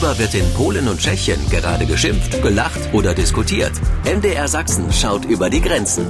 Worüber wird in Polen und Tschechien gerade geschimpft, gelacht oder diskutiert? MDR Sachsen schaut über die Grenzen.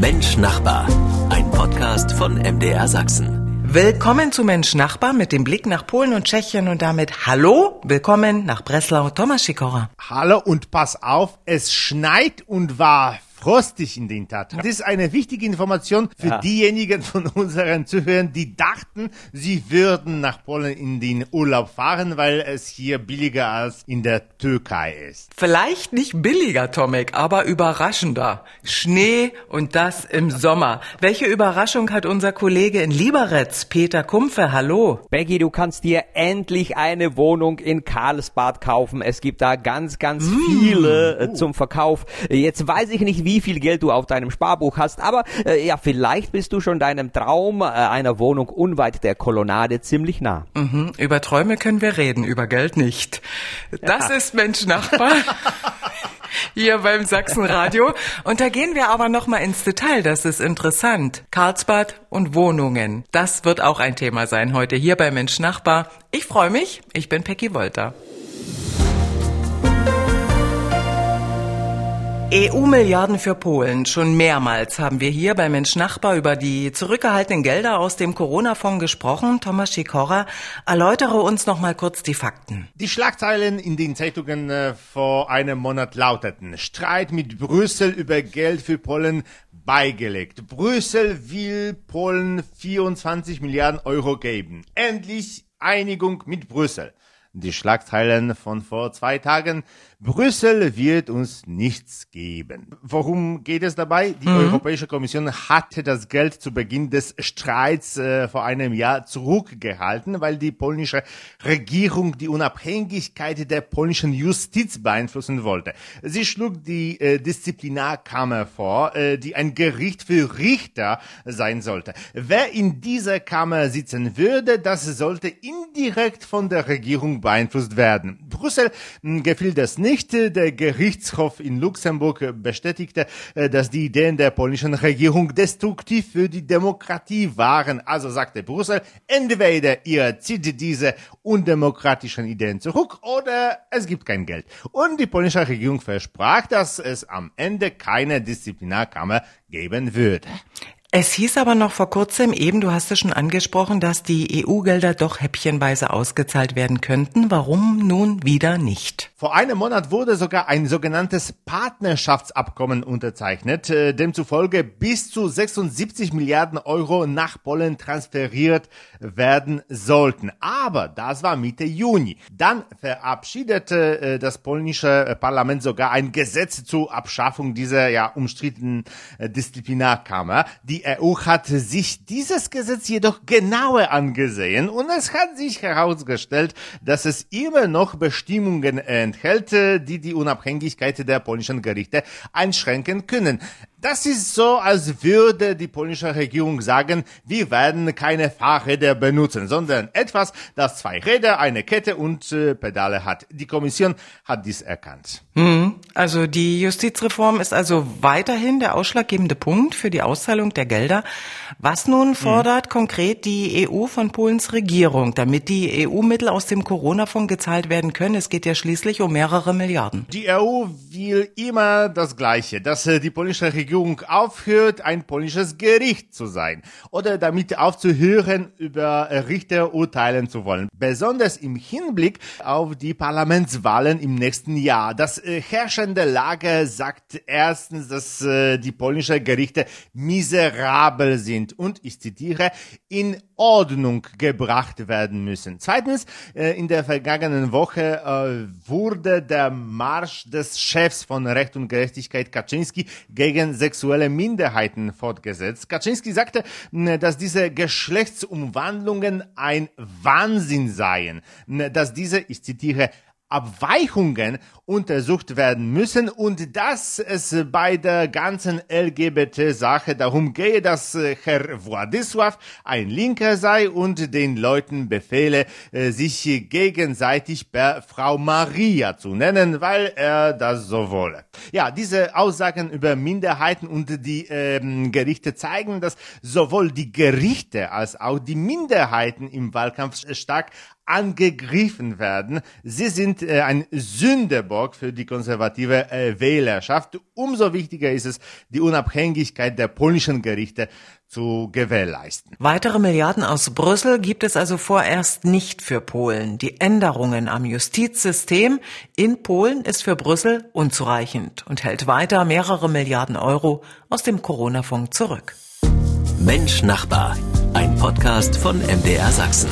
Mensch Nachbar. Ein Podcast von MDR Sachsen. Willkommen zu Mensch Nachbar mit dem Blick nach Polen und Tschechien und damit Hallo, willkommen nach Breslau, Thomas Sikora. Hallo und pass auf, es schneit und war frostig in den Taten. Das ist eine wichtige Information für ja. diejenigen von unseren Zuhörern, die dachten, sie würden nach Polen in den Urlaub fahren, weil es hier billiger als in der Türkei ist. Vielleicht nicht billiger, Tomek, aber überraschender. Schnee und das im Sommer. Welche Überraschung hat unser Kollege in Lieberetz, Peter Kumpfe? Hallo. Becky, du kannst dir endlich eine Wohnung in Karlsbad kaufen. Es gibt da ganz, ganz mm. viele äh, zum Verkauf. Jetzt weiß ich nicht, wie wie viel Geld du auf deinem Sparbuch hast, aber äh, ja, vielleicht bist du schon deinem Traum äh, einer Wohnung unweit der Kolonnade ziemlich nah. Mhm, über Träume können wir reden, über Geld nicht. Das ja. ist Mensch Nachbar. hier beim Sachsenradio. Und da gehen wir aber noch mal ins Detail, das ist interessant. Karlsbad und Wohnungen. Das wird auch ein Thema sein heute hier bei Mensch Nachbar. Ich freue mich, ich bin Peggy Wolter. EU-Milliarden für Polen. Schon mehrmals haben wir hier bei Mensch Nachbar über die zurückgehaltenen Gelder aus dem Corona-Fonds gesprochen. Thomas Schikora, erläutere uns noch mal kurz die Fakten. Die Schlagzeilen in den Zeitungen äh, vor einem Monat lauteten Streit mit Brüssel über Geld für Polen beigelegt. Brüssel will Polen 24 Milliarden Euro geben. Endlich Einigung mit Brüssel. Die Schlagzeilen von vor zwei Tagen Brüssel wird uns nichts geben. Worum geht es dabei? Die mhm. Europäische Kommission hatte das Geld zu Beginn des Streits äh, vor einem Jahr zurückgehalten, weil die polnische Regierung die Unabhängigkeit der polnischen Justiz beeinflussen wollte. Sie schlug die äh, Disziplinarkammer vor, äh, die ein Gericht für Richter sein sollte. Wer in dieser Kammer sitzen würde, das sollte indirekt von der Regierung beeinflusst werden. Brüssel hm, gefiel das nicht. Der Gerichtshof in Luxemburg bestätigte, äh, dass die Ideen der polnischen Regierung destruktiv für die Demokratie waren. Also sagte Brüssel, entweder ihr zieht diese undemokratischen Ideen zurück oder es gibt kein Geld. Und die polnische Regierung versprach, dass es am Ende keine Disziplinarkammer geben würde. Es hieß aber noch vor kurzem eben, du hast es schon angesprochen, dass die EU-Gelder doch häppchenweise ausgezahlt werden könnten. Warum nun wieder nicht? Vor einem Monat wurde sogar ein sogenanntes Partnerschaftsabkommen unterzeichnet, äh, demzufolge bis zu 76 Milliarden Euro nach Polen transferiert werden sollten. Aber das war Mitte Juni. Dann verabschiedete äh, das polnische Parlament sogar ein Gesetz zur Abschaffung dieser ja umstrittenen äh, Disziplinarkammer. Die die EU hat sich dieses Gesetz jedoch genauer angesehen und es hat sich herausgestellt, dass es immer noch Bestimmungen enthält, die die Unabhängigkeit der polnischen Gerichte einschränken können. Das ist so, als würde die polnische Regierung sagen, wir werden keine Fahrräder benutzen, sondern etwas, das zwei Räder, eine Kette und äh, Pedale hat. Die Kommission hat dies erkannt. Hm, also die Justizreform ist also weiterhin der ausschlaggebende Punkt für die Auszahlung der Gelder. Was nun hm. fordert hm. konkret die EU von Polens Regierung, damit die EU-Mittel aus dem Corona-Fonds gezahlt werden können? Es geht ja schließlich um mehrere Milliarden. Die EU will immer das Gleiche, dass äh, die polnische Regierung aufhört, ein polnisches Gericht zu sein oder damit aufzuhören, über äh, Richter urteilen zu wollen. Besonders im Hinblick auf die Parlamentswahlen im nächsten Jahr. Das äh, herrschende Lager sagt erstens, dass die polnischen Gerichte miserabel sind und ich zitiere, in Ordnung gebracht werden müssen. Zweitens, in der vergangenen Woche wurde der Marsch des Chefs von Recht und Gerechtigkeit Kaczynski gegen sexuelle Minderheiten fortgesetzt. Kaczynski sagte, dass diese Geschlechtsumwandlungen ein Wahnsinn seien, dass diese, ich zitiere, Abweichungen untersucht werden müssen und dass es bei der ganzen LGBT-Sache darum gehe, dass äh, Herr Władysław ein Linker sei und den Leuten befehle, äh, sich gegenseitig per Frau Maria zu nennen, weil er das so wolle. Ja, diese Aussagen über Minderheiten und die ähm, Gerichte zeigen, dass sowohl die Gerichte als auch die Minderheiten im Wahlkampf stark angegriffen werden. Sie sind äh, ein Sünderbog für die konservative äh, Wählerschaft. Umso wichtiger ist es, die Unabhängigkeit der polnischen Gerichte zu gewährleisten. Weitere Milliarden aus Brüssel gibt es also vorerst nicht für Polen. Die Änderungen am Justizsystem in Polen ist für Brüssel unzureichend und hält weiter mehrere Milliarden Euro aus dem Corona-Fonds zurück. Mensch Nachbar, ein Podcast von MDR Sachsen.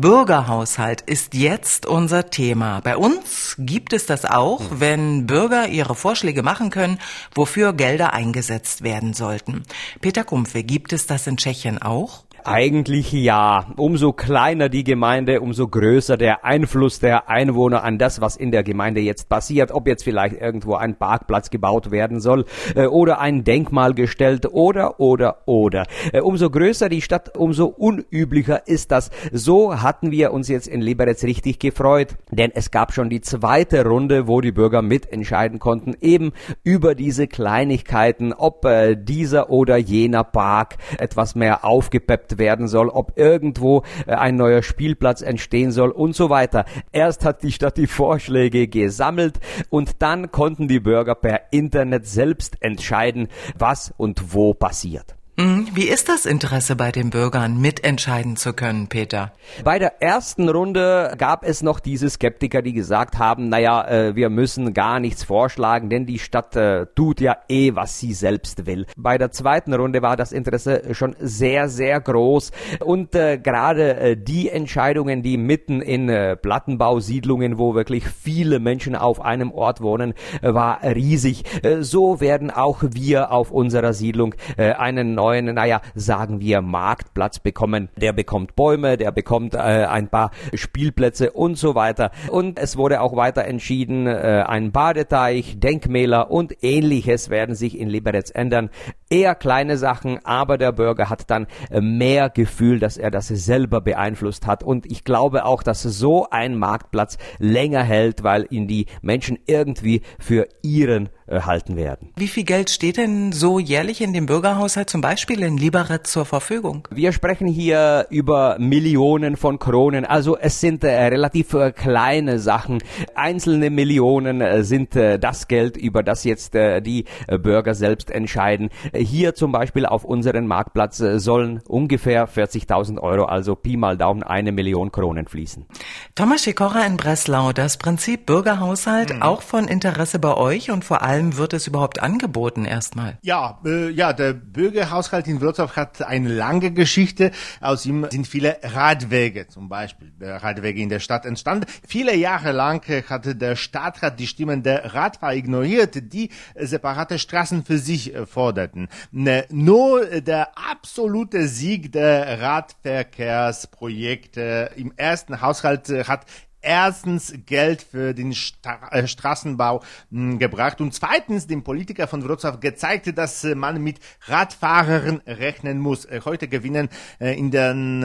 Bürgerhaushalt ist jetzt unser Thema. Bei uns gibt es das auch, wenn Bürger ihre Vorschläge machen können, wofür Gelder eingesetzt werden sollten. Peter Kumpfe, gibt es das in Tschechien auch? Eigentlich ja. Umso kleiner die Gemeinde, umso größer der Einfluss der Einwohner an das, was in der Gemeinde jetzt passiert. Ob jetzt vielleicht irgendwo ein Parkplatz gebaut werden soll äh, oder ein Denkmal gestellt oder, oder, oder. Äh, umso größer die Stadt, umso unüblicher ist das. So hatten wir uns jetzt in Liberec richtig gefreut, denn es gab schon die zweite Runde, wo die Bürger mitentscheiden konnten, eben über diese Kleinigkeiten, ob äh, dieser oder jener Park etwas mehr aufgepeppt werden soll, ob irgendwo äh, ein neuer Spielplatz entstehen soll und so weiter. Erst hat die Stadt die Vorschläge gesammelt und dann konnten die Bürger per Internet selbst entscheiden, was und wo passiert. Mhm. Wie ist das Interesse bei den Bürgern, mitentscheiden zu können, Peter? Bei der ersten Runde gab es noch diese Skeptiker, die gesagt haben, naja, äh, wir müssen gar nichts vorschlagen, denn die Stadt äh, tut ja eh, was sie selbst will. Bei der zweiten Runde war das Interesse schon sehr, sehr groß und äh, gerade die Entscheidungen, die mitten in Plattenbausiedlungen, wo wirklich viele Menschen auf einem Ort wohnen, war riesig. so werden auch wir auf unserer Siedlung einen neuen neuen, naja, sagen wir Marktplatz bekommen. Der bekommt Bäume, der bekommt äh, ein paar Spielplätze und so weiter. Und es wurde auch weiter entschieden, äh, ein Badeteich, Denkmäler und ähnliches werden sich in Liberec ändern. Eher kleine Sachen, aber der Bürger hat dann mehr Gefühl, dass er das selber beeinflusst hat. Und ich glaube auch, dass so ein Marktplatz länger hält, weil ihn die Menschen irgendwie für ihren äh, halten werden. Wie viel Geld steht denn so jährlich in dem Bürgerhaushalt zum Beispiel in Liberec zur Verfügung? Wir sprechen hier über Millionen von Kronen, also es sind äh, relativ äh, kleine Sachen. Einzelne Millionen äh, sind äh, das Geld, über das jetzt die Bürger selbst entscheiden. Hier zum Beispiel auf unseren Marktplatz sollen ungefähr 40.000 Euro, also Pi mal Daumen, eine Million Kronen fließen. Thomas Schikora in Breslau, das Prinzip Bürgerhaushalt mhm. auch von Interesse bei euch und vor allem allem wird es überhaupt angeboten erstmal? Ja, äh, ja, der Bürgerhaushalt in Wrocław hat eine lange Geschichte. Aus ihm sind viele Radwege, zum Beispiel äh, Radwege in der Stadt entstanden. Viele Jahre lang hatte der Stadtrat die Stimmen der Radfahrer ignoriert, die separate Straßen für sich äh, forderten. Ne, nur der absolute Sieg der Radverkehrsprojekte im ersten Haushalt hat erstens Geld für den Stra äh, Straßenbau hm, gebracht und zweitens dem Politiker von Wrocław gezeigt, dass äh, man mit Radfahrern rechnen muss. Äh, heute gewinnen äh, in den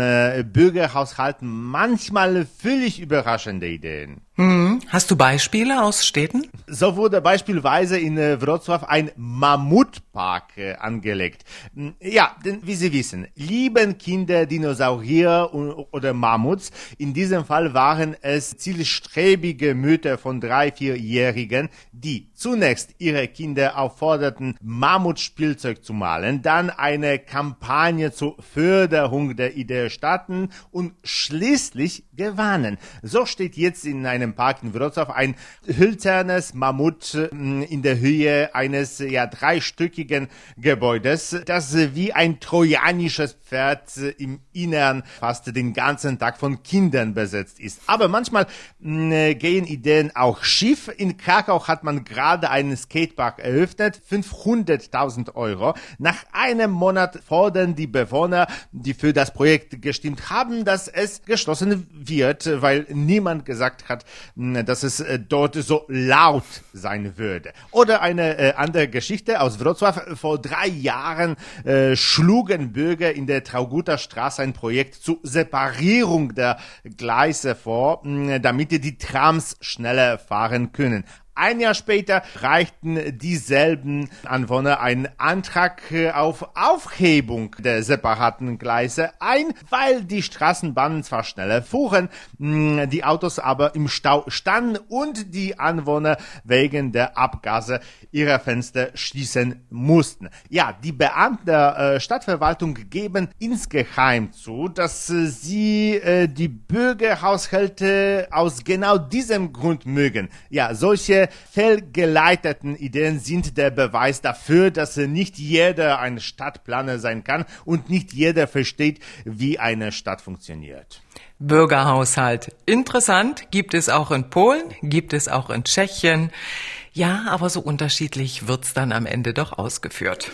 Bürgerhaushalten manchmal völlig überraschende Ideen. Hm. Hast du Beispiele aus Städten? So wurde beispielsweise in äh, Wrocław ein Mammutpark äh, angelegt. Hm, ja, denn wie Sie wissen, lieben Kinder Dinosaurier oder Mammuts. In diesem Fall waren es zielstrebige Mütter von drei, vierjährigen, die zunächst ihre Kinder aufforderten, Mammutspielzeug zu malen, dann eine Kampagne zur Förderung der Idee starten und schließlich gewannen. So steht jetzt in einem Park in Wrocław ein hölzernes Mammut mm, in der Höhe eines ja dreistöckigen Gebäudes, das wie ein trojanisches Pferd im Innern fast den ganzen Tag von Kindern besetzt ist. Aber manchmal mh, mm, gehen Ideen auch schief. In Krakau hat man gerade einen Skatepark eröffnet, 500.000 Euro. Nach einem Monat fordern die Bewohner, die für das Projekt gestimmt haben, dass es geschlossen wird, weil niemand gesagt hat, dass es äh, dort so laut sein würde. Oder eine äh, andere Geschichte aus Wrocław. Vor drei Jahren äh, schlugen Bürger in der Trauguter Straße ein Projekt zur Separierung der Gleise vor, damit die Trams schneller fahren können. Ein Jahr später reichten dieselben Anwohner einen Antrag auf Aufhebung der separaten Gleise ein, weil die Straßenbahnen zwar schneller fuhren, die Autos aber im Stau standen und die Anwohner wegen der Abgase ihre Fenster schließen mussten. Ja, die Beamten der äh, Stadtverwaltung geben insgeheim zu, dass äh, sie äh, die Bürgerhaushalte aus genau diesem Grund mögen. Ja, solche fehlgeleiteten Ideen sind der Beweis dafür, dass nicht jeder ein Stadtplaner sein kann und nicht jeder versteht, wie eine Stadt funktioniert. Bürgerhaushalt. Interessant, gibt es auch in Polen, gibt es auch in Tschechien. Ja, aber so unterschiedlich wird's dann am Ende doch ausgeführt.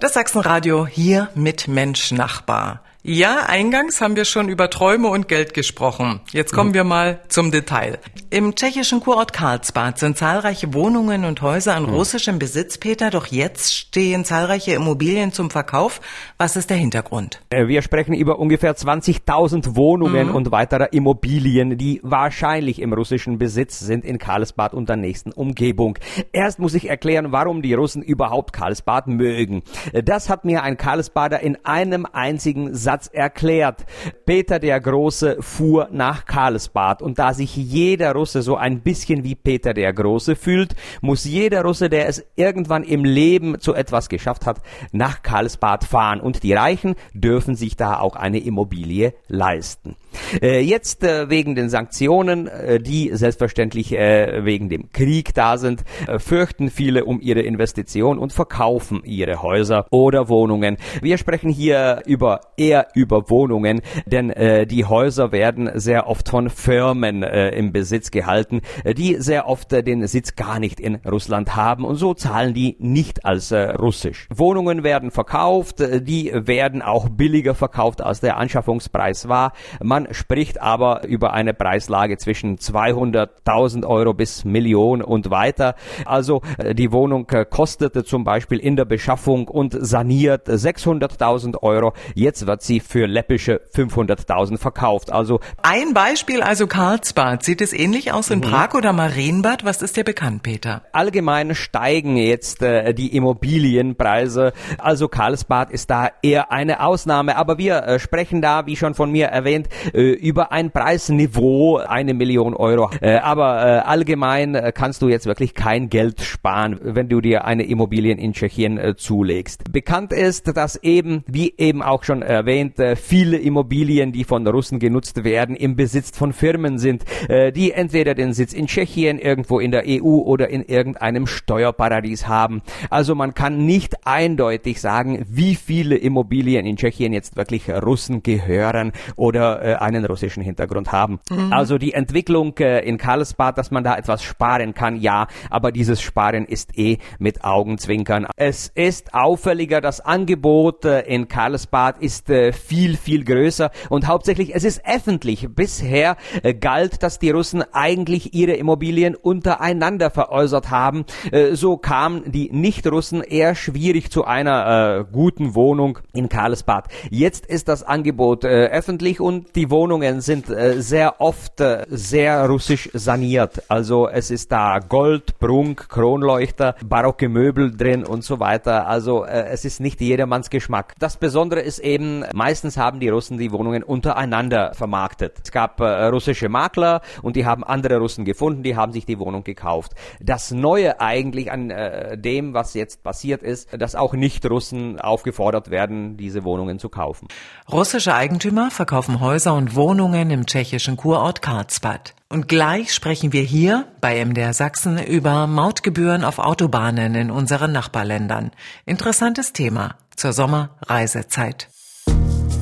Das Sachsenradio hier mit Mensch Nachbar. Ja, eingangs haben wir schon über Träume und Geld gesprochen. Jetzt kommen wir mal zum Detail. Im tschechischen Kurort Karlsbad sind zahlreiche Wohnungen und Häuser in russischem Besitz, Peter, doch jetzt stehen zahlreiche Immobilien zum Verkauf. Was ist der Hintergrund? Äh, wir sprechen über ungefähr 20.000 Wohnungen mhm. und weitere Immobilien, die wahrscheinlich im russischen Besitz sind in Karlsbad und der nächsten Umgebung. Erst muss ich erklären, warum die Russen überhaupt Karlsbad mögen. Das hat mir ein Karlsbader in einem einzigen Satz Satz erklärt. Peter der Große fuhr nach Karlsbad und da sich jeder Russe so ein bisschen wie Peter der Große fühlt, muss jeder Russe, der es irgendwann im Leben zu etwas geschafft hat, nach Karlsbad fahren und die Reichen dürfen sich da auch eine Immobilie leisten. Äh, jetzt äh, wegen den Sanktionen, äh, die selbstverständlich wegen dem Krieg da sind, fürchten viele um ihre Investition und verkaufen ihre Häuser oder Wohnungen. Wir sprechen hier über eher über Wohnungen, denn die Häuser werden sehr oft von Firmen im Besitz gehalten, die sehr oft den Sitz gar nicht in Russland haben und so zahlen die nicht als russisch. Wohnungen werden verkauft, die werden auch billiger verkauft als der Anschaffungspreis war. Man spricht aber über eine Preislage zwischen 200.000 Euro bis Millionen und weiter. Also äh, die Wohnung äh, kostete zum Beispiel in der Beschaffung und saniert 600.000 Euro. Jetzt wird sie sie für läppische 500.000 verkauft. Also ein Beispiel also Karlsbad. Sieht es ähnlich aus in mhm. Prag oder Marienbad? Was ist dir bekannt, Peter? Allgemein steigen jetzt äh, die Immobilienpreise. Also Karlsbad ist da eher eine Ausnahme. Aber wir äh, sprechen da, wie schon von mir erwähnt, äh, über ein Preisniveau, eine Million Euro. Äh, aber äh, allgemein äh, kannst du jetzt wirklich kein Geld sparen, wenn du dir eine Immobilie in Tschechien zulegst. Bekannt ist, dass eben, wie eben auch schon erwähnt, äh, viele Immobilien, die von Russen genutzt werden, im Besitz von Firmen sind, äh, die entweder den Sitz in Tschechien, irgendwo in der EU oder in irgendeinem Steuerparadies haben. Also man kann nicht eindeutig sagen, wie viele Immobilien in Tschechien jetzt wirklich Russen gehören oder äh, einen russischen Hintergrund haben. Mhm. Also die Entwicklung in Karlsbad, dass man da etwas sparen kann, ja, aber dieses Sparen ist eh mit Augenzwinkern. Es ist auffälliger, das Angebot in Karlsbad ist viel, viel größer und hauptsächlich es ist öffentlich. Bisher äh, galt, dass die Russen eigentlich ihre Immobilien untereinander veräußert haben. Äh, so kamen die Nicht-Russen eher schwierig zu einer äh, guten Wohnung in Karlsbad. Jetzt ist das Angebot äh, öffentlich und die Wohnungen sind äh, sehr oft äh, sehr russisch saniert. Also es ist da Gold, Prunk, Kronleuchter, barocke Möbel drin und so weiter. Also es ist nicht jedermanns Geschmack. Das Besondere ist eben, Meistens haben die Russen die Wohnungen untereinander vermarktet. Es gab äh, russische Makler und die haben andere Russen gefunden, die haben sich die Wohnung gekauft. Das Neue eigentlich an äh, dem, was jetzt passiert ist, dass auch Nicht-Russen aufgefordert werden, diese Wohnungen zu kaufen. Russische Eigentümer verkaufen Häuser und Wohnungen im tschechischen Kurort Karlsbad. Und gleich sprechen wir hier bei MDR Sachsen über Mautgebühren auf Autobahnen in unseren Nachbarländern. Interessantes Thema zur Sommerreisezeit.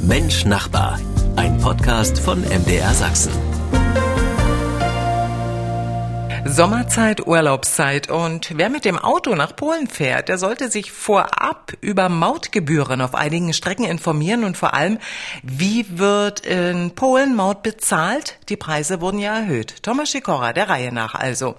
Mensch Nachbar, ein Podcast von MDR Sachsen. Sommerzeit, Urlaubszeit und wer mit dem Auto nach Polen fährt, der sollte sich vorab über Mautgebühren auf einigen Strecken informieren und vor allem, wie wird in Polen Maut bezahlt? Die Preise wurden ja erhöht. Thomas Sikora, der Reihe nach also.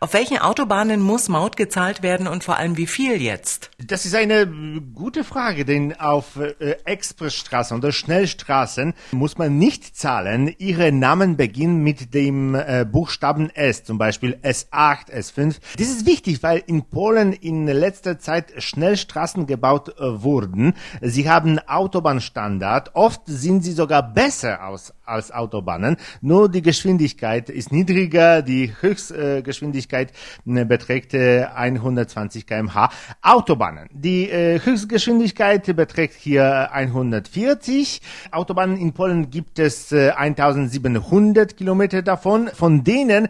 Auf welchen Autobahnen muss Maut gezahlt werden und vor allem wie viel jetzt? Das ist eine gute Frage, denn auf äh, Expressstraßen oder Schnellstraßen muss man nicht zahlen. Ihre Namen beginnen mit dem äh, Buchstaben S, zum Beispiel Beispiel S8, S5. Das ist wichtig, weil in Polen in letzter Zeit Schnellstraßen gebaut äh, wurden. Sie haben Autobahnstandard. Oft sind sie sogar besser aus, als Autobahnen. Nur die Geschwindigkeit ist niedriger. Die Höchstgeschwindigkeit äh, beträgt äh, 120 kmh. Autobahnen. Die äh, Höchstgeschwindigkeit beträgt hier 140. Autobahnen in Polen gibt es 1700 äh, Kilometer davon. Von denen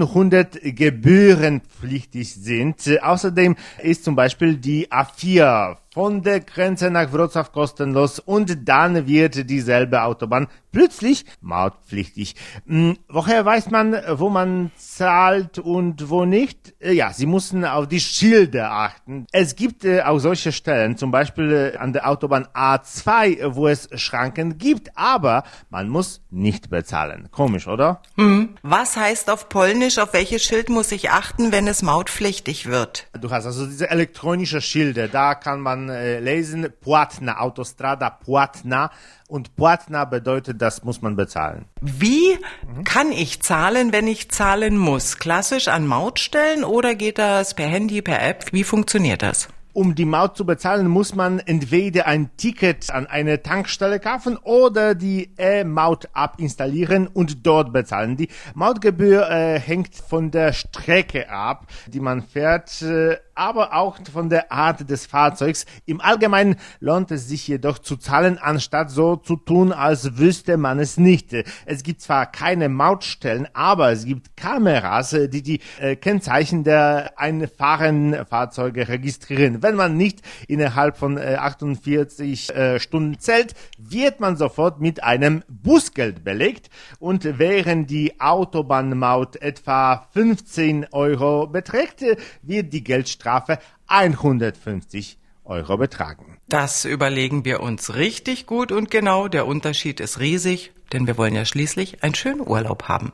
700 gebührenpflichtig sind. Außerdem ist zum Beispiel die A4 von der Grenze nach Wrocław kostenlos und dann wird dieselbe Autobahn plötzlich mautpflichtig. Hm, woher weiß man, wo man zahlt und wo nicht? Äh, ja, Sie müssen auf die Schilder achten. Es gibt äh, auch solche Stellen, zum Beispiel äh, an der Autobahn A2, wo es Schranken gibt, aber man muss nicht bezahlen. Komisch, oder? Hm. Was heißt auf Polnisch, auf welches Schild muss ich achten, wenn es mautpflichtig wird? Du hast also diese elektronische Schilder, da kann man äh, lesen, Płatna, Autostrada Płatna. Und Płatna bedeutet, das muss man bezahlen. Wie mhm. kann ich zahlen, wenn ich zahlen muss? Klassisch an Mautstellen oder geht das per Handy, per App? Wie funktioniert das? Um die Maut zu bezahlen, muss man entweder ein Ticket an eine Tankstelle kaufen oder die E-Maut-App installieren und dort bezahlen. Die Mautgebühr äh, hängt von der Strecke ab, die man fährt. Äh, aber auch von der Art des Fahrzeugs. Im Allgemeinen lohnt es sich jedoch zu zahlen, anstatt so zu tun, als wüsste man es nicht. Es gibt zwar keine Mautstellen, aber es gibt Kameras, die die äh, Kennzeichen der einfahrenden Fahrzeuge registrieren. Wenn man nicht innerhalb von äh, 48 äh, Stunden zählt, wird man sofort mit einem Busgeld belegt und während die Autobahnmaut etwa 15 Euro beträgt, wird die Geldstrafe Strafe 150 Euro betragen. Das überlegen wir uns richtig gut und genau. Der Unterschied ist riesig, denn wir wollen ja schließlich einen schönen Urlaub haben.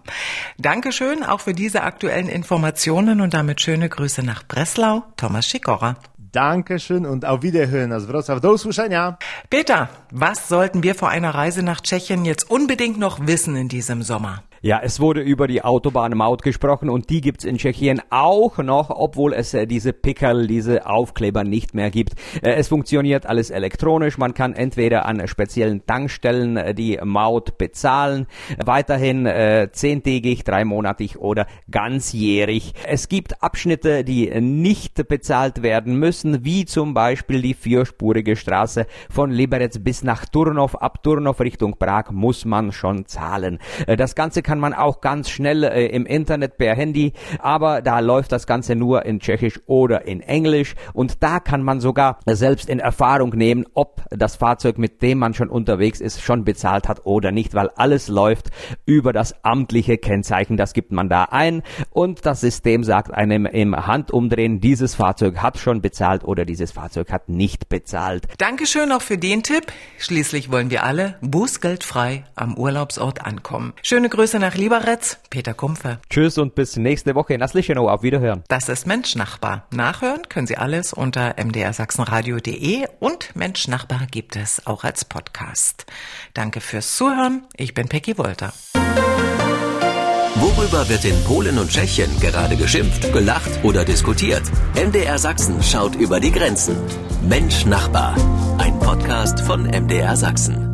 Dankeschön auch für diese aktuellen Informationen und damit schöne Grüße nach Breslau, Thomas Schikora. Dankeschön und auf Wiederhören aus Wrocław. Do usłyszenia. Peter, was sollten wir vor einer Reise nach Tschechien jetzt unbedingt noch wissen in diesem Sommer? Ja, es wurde über die Autobahnmaut gesprochen und die gibt's in Tschechien auch noch, obwohl es äh, diese Pickerl, diese Aufkleber nicht mehr gibt. Äh, es funktioniert alles elektronisch. Man kann entweder an speziellen Tankstellen äh, die Maut bezahlen, weiterhin äh, zehntägig, dreimonatig oder ganzjährig. Es gibt Abschnitte, die nicht bezahlt werden müssen, wie zum Beispiel die vierspurige Straße von Liberec bis nach Turnov. Ab Turnov Richtung Prag muss man schon zahlen. Äh, das Ganze kann kann man auch ganz schnell äh, im Internet per Handy, aber da läuft das Ganze nur in Tschechisch oder in Englisch und da kann man sogar selbst in Erfahrung nehmen, ob das Fahrzeug, mit dem man schon unterwegs ist, schon bezahlt hat oder nicht, weil alles läuft über das amtliche Kennzeichen, das gibt man da ein und das System sagt einem im Handumdrehen, dieses Fahrzeug hat schon bezahlt oder dieses Fahrzeug hat nicht bezahlt. Dankeschön auch für den Tipp. Schließlich wollen wir alle bußgeldfrei am Urlaubsort ankommen. Schöne Grüße nach Lieberetz, Peter Kumpfe. Tschüss und bis nächste Woche in Aslichenow. Auf Wiederhören. Das ist Menschnachbar. Nachhören können Sie alles unter mdrsachsenradio.de und Menschnachbar gibt es auch als Podcast. Danke fürs Zuhören. Ich bin Peggy Wolter. Worüber wird in Polen und Tschechien gerade geschimpft, gelacht oder diskutiert? MDR Sachsen schaut über die Grenzen. Mensch Nachbar. Ein Podcast von MDR Sachsen.